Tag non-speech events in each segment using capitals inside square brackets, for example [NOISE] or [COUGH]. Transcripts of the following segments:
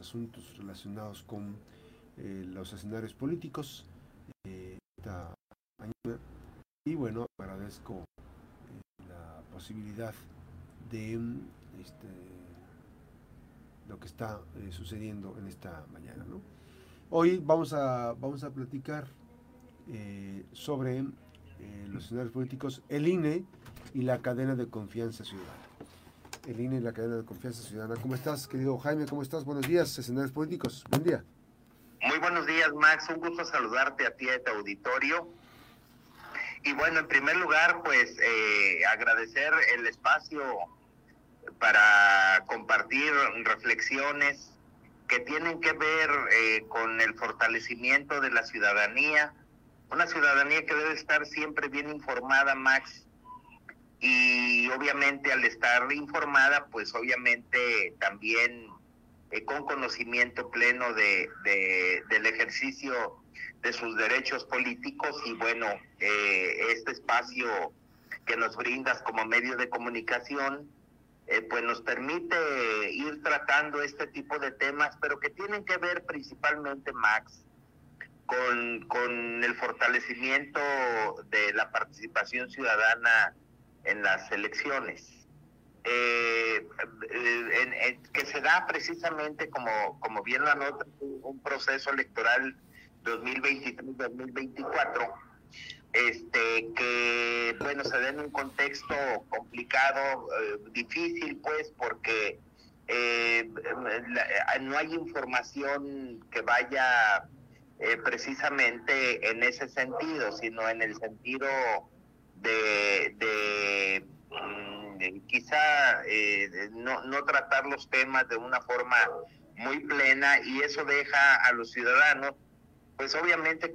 asuntos relacionados con los escenarios políticos mañana. Y bueno, agradezco la posibilidad de este, lo que está sucediendo en esta mañana. Hoy vamos a, vamos a platicar sobre los escenarios políticos, el INE y la cadena de confianza ciudadana. El INE y la cadena de confianza ciudadana. ¿Cómo estás, querido Jaime? ¿Cómo estás? Buenos días, escenarios políticos. Buen día. Muy buenos días, Max. Un gusto saludarte a ti a tu auditorio. Y bueno, en primer lugar, pues eh, agradecer el espacio para compartir reflexiones que tienen que ver eh, con el fortalecimiento de la ciudadanía, una ciudadanía que debe estar siempre bien informada, Max, y obviamente al estar informada, pues obviamente también eh, con conocimiento pleno de, del ejercicio de sus derechos políticos y bueno, eh, este espacio que nos brindas como medio de comunicación, eh, pues nos permite ir tratando este tipo de temas, pero que tienen que ver principalmente, Max, con, con el fortalecimiento de la participación ciudadana en las elecciones. Eh, que se da precisamente como, como bien la nota, un proceso electoral 2023-2024, este, que bueno, se da en un contexto complicado, eh, difícil pues, porque eh, no hay información que vaya precisamente en ese sentido, sino en el sentido de, mm, quizá eh, no, no tratar los temas de una forma muy plena y eso deja a los ciudadanos, pues obviamente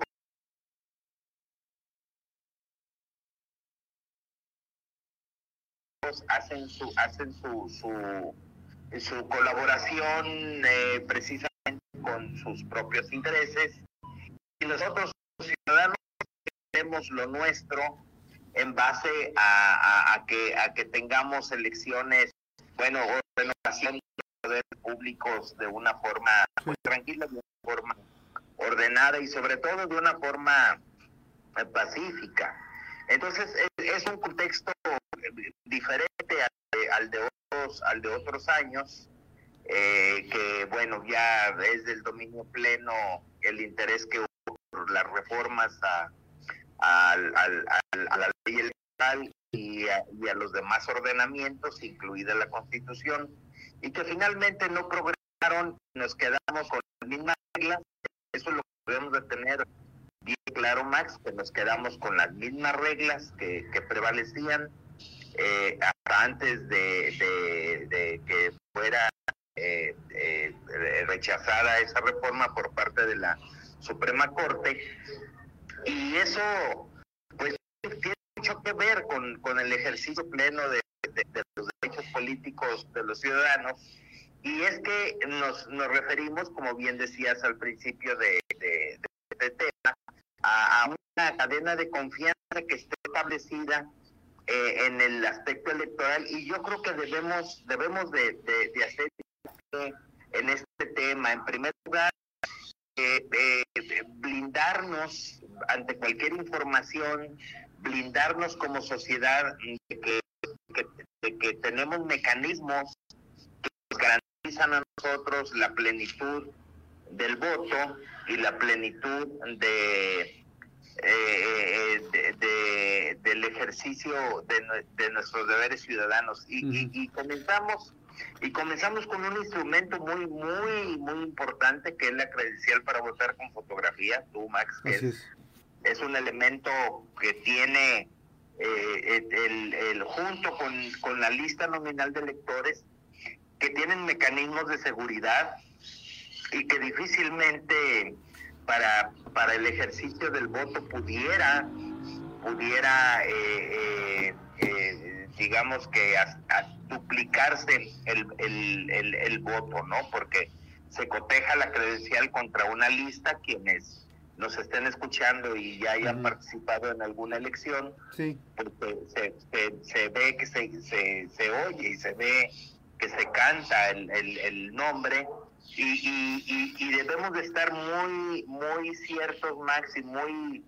hacen su hacen su su, su colaboración eh, precisamente con sus propios intereses. Y nosotros ciudadanos tenemos lo nuestro en base a, que, a que tengamos elecciones, bueno, renovación de poderes públicos de una forma muy tranquila, de una forma ordenada y sobre todo de una forma eh, pacífica. Entonces es un contexto diferente al de, otros al de otros años eh, que bueno ya es del dominio pleno el interés que hubo por las reformas a, al, a la ley electoral y a, los demás ordenamientos, incluida la Constitución, y que finalmente no progresaron, nos quedamos con las mismas reglas. Eso es lo que debemos de tener bien claro, Max, que nos quedamos con las mismas reglas que, prevalecían eh, antes de, que fuera eh, eh, rechazada esa reforma por parte de la Suprema Corte y eso, pues, tiene mucho que ver con, con el ejercicio pleno de, los derechos políticos de los ciudadanos. Y es que nos, nos referimos, como bien decías al principio de, este tema, a, una cadena de confianza que esté establecida eh, en el aspecto electoral y yo creo que debemos debemos de, de hacer en este tema. En primer lugar, eh, eh, blindarnos ante cualquier información, blindarnos como sociedad de que, que, tenemos mecanismos que nos garantizan a nosotros la plenitud del voto y la plenitud de, eh, del ejercicio de, nuestros deberes ciudadanos. Y, y comenzamos y comenzamos con un instrumento muy, muy, muy importante que es la credencial para votar con fotografía, tú, Max, que es, un elemento que tiene eh, el, el, junto con, con la lista nominal de electores, que tienen mecanismos de seguridad y que difícilmente para, para el ejercicio del voto pudiera, pudiera eh, eh, digamos que duplicarse el, el, el, voto, ¿no? Porque se coteja la credencial contra una lista quienes nos estén escuchando y ya hayan participado en alguna elección, sí. porque se, se, ve que se, se, se, oye y se ve que se canta el, el, el nombre y, y, debemos de estar muy, muy ciertos, Max, y muy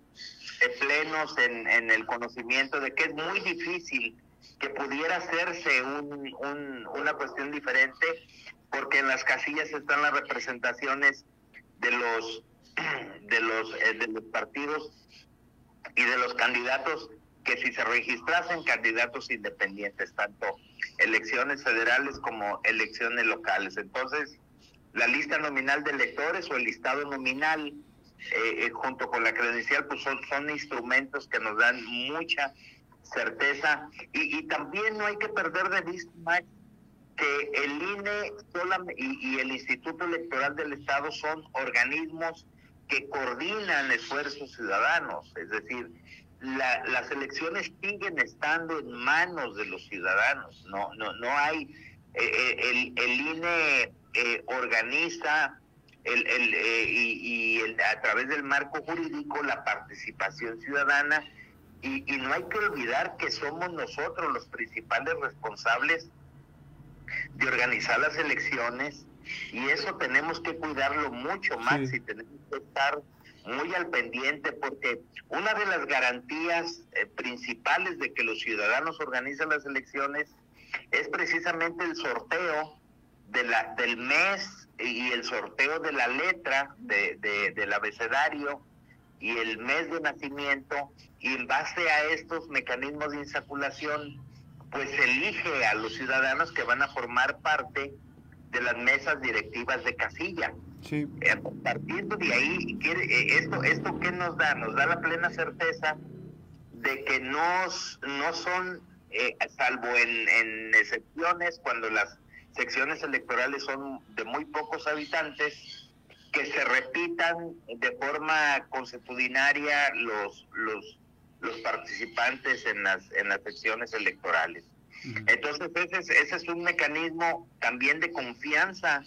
plenos en, en, el conocimiento de que es muy difícil que pudiera hacerse un, una cuestión diferente, porque en las casillas están las representaciones de los, [CLEARS THROAT] de los, eh, de los partidos y de los candidatos que si se registrasen candidatos independientes, tanto elecciones federales como elecciones locales. Entonces, la lista nominal de electores o el listado nominal eh, eh, junto con la credencial, pues son, son instrumentos que nos dan mucha certeza. Y, también no hay que perder de vista, que el INE y, y el Instituto Electoral del Estado son organismos que coordinan esfuerzos ciudadanos, es decir, las elecciones siguen estando en manos de los ciudadanos, no, no, no hay, eh, eh, el, el, INE eh, organiza el, el, y, y a través del marco jurídico la participación ciudadana y, y, no hay que olvidar que somos nosotros los principales responsables de organizar las elecciones y eso tenemos que cuidarlo mucho más y tenemos que estar muy al pendiente porque una de las garantías eh, principales de que los ciudadanos organizan las elecciones es precisamente el sorteo de la, del mes y el sorteo de la letra de, del abecedario y el mes de nacimiento y en base a estos mecanismos de insaculación pues elige a los ciudadanos que van a formar parte de las mesas directivas de casilla. Sí. Eh, partiendo de ahí, eh, esto, ¿esto qué nos da? Nos da la plena certeza de que no, no son, eh, salvo en, en excepciones, cuando las secciones electorales son de muy pocos habitantes, que se repitan de forma consuetudinaria los, los, los participantes en las, en las secciones electorales. Entonces, ese es, ese es un mecanismo también de confianza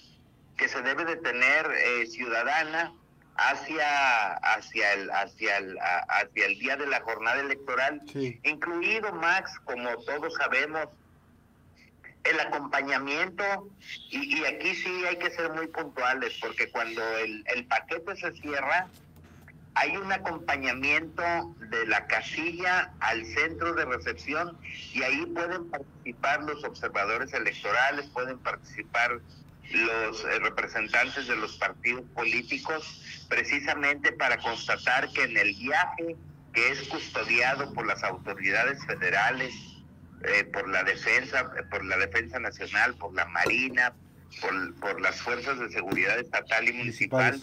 que se debe de tener eh, ciudadana hacia hacia el hacia el hacia el día de la jornada electoral incluido Max como todos sabemos el acompañamiento. Y, aquí sí hay que ser muy puntuales porque cuando el, el paquete se cierra hay un acompañamiento de la casilla al centro de recepción y ahí pueden participar los observadores electorales, pueden participar los eh, representantes de los partidos políticos, precisamente para constatar que en el viaje que es custodiado por las autoridades federales, eh, por la defensa, por la defensa nacional, por la marina, por las fuerzas de seguridad estatal y municipal,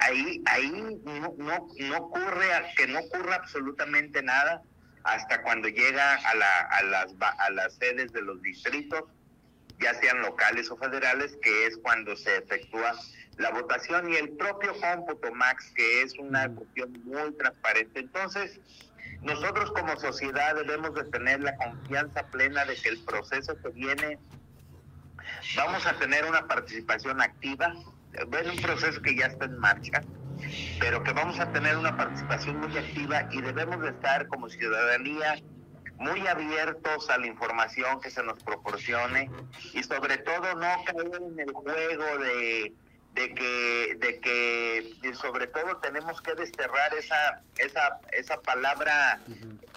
ahí, ahí no, no, no ocurre, que no ocurra absolutamente nada hasta cuando llega a, la, a, las, a las sedes de los distritos, ya sean locales o federales, que es cuando se efectúa la votación y el propio cómputo, Max, que es una cuestión muy transparente. Entonces, nosotros como sociedad debemos de tener la confianza plena de que el proceso que viene, vamos a tener una participación activa, es un proceso que ya está en marcha, pero que vamos a tener una participación muy activa y debemos de estar como ciudadanía muy abiertos a la información que se nos proporcione y sobre todo no caer en el juego de, de que de que sobre todo tenemos que desterrar esa esa esa palabra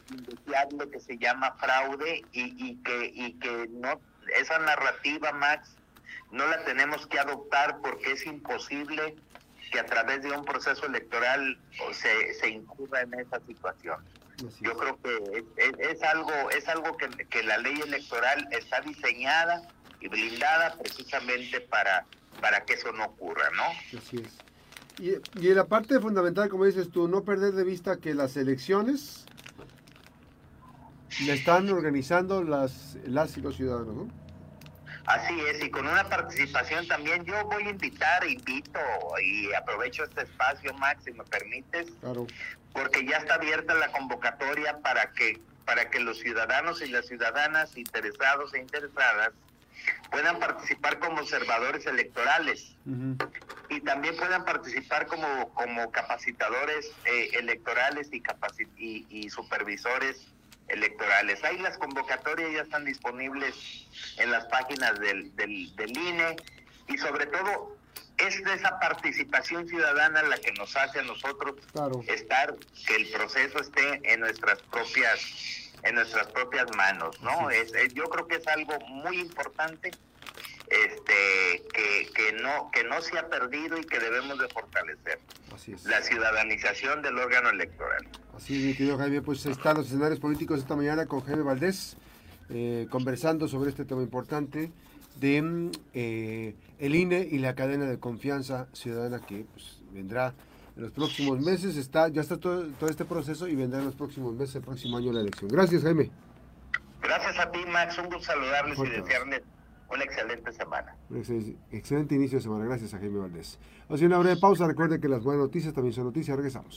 indeseable que se llama fraude y, y que y que no esa narrativa Max no la tenemos que adoptar porque es imposible que a través de un proceso electoral se, se incurra en esa situación. Yo creo que es, algo es algo que, que, la ley electoral está diseñada y blindada precisamente para, para que eso no ocurra, ¿no? Así es. Y, y la parte fundamental, como dices tú, no perder de vista que las elecciones le están organizando las, las y los ciudadanos, ¿no? Así es, y con una participación también yo voy a invitar, invito y aprovecho este espacio, Max, si me permites, porque ya está abierta la convocatoria para que para que los ciudadanos y las ciudadanas interesados e interesadas puedan participar como observadores electorales. Y también puedan participar como, como capacitadores eh, electorales y, y, y supervisores electorales. Ahí las convocatorias ya están disponibles en las páginas del, del, INE y sobre todo es de esa participación ciudadana la que nos hace a nosotros estar, que el proceso esté en nuestras propias en nuestras propias manos, ¿no? Es, yo creo que es algo muy importante este que, que no que no se ha perdido y que debemos de fortalecer la ciudadanización del órgano electoral así es mi querido Jaime pues están los escenarios políticos esta mañana con Jaime Valdés eh, conversando sobre este tema importante de eh, el INE y la cadena de confianza ciudadana que pues, vendrá en los próximos meses. Está, ya está todo, todo este proceso y vendrá en los próximos meses, el próximo año la elección. Gracias, Jaime. Gracias a ti, Max. Un gusto saludarles y desearles una excelente semana. Excelente inicio de semana. Gracias a Jaime Valdés. Hace una breve pausa. Recuerde que las buenas noticias también son noticias. Regresamos.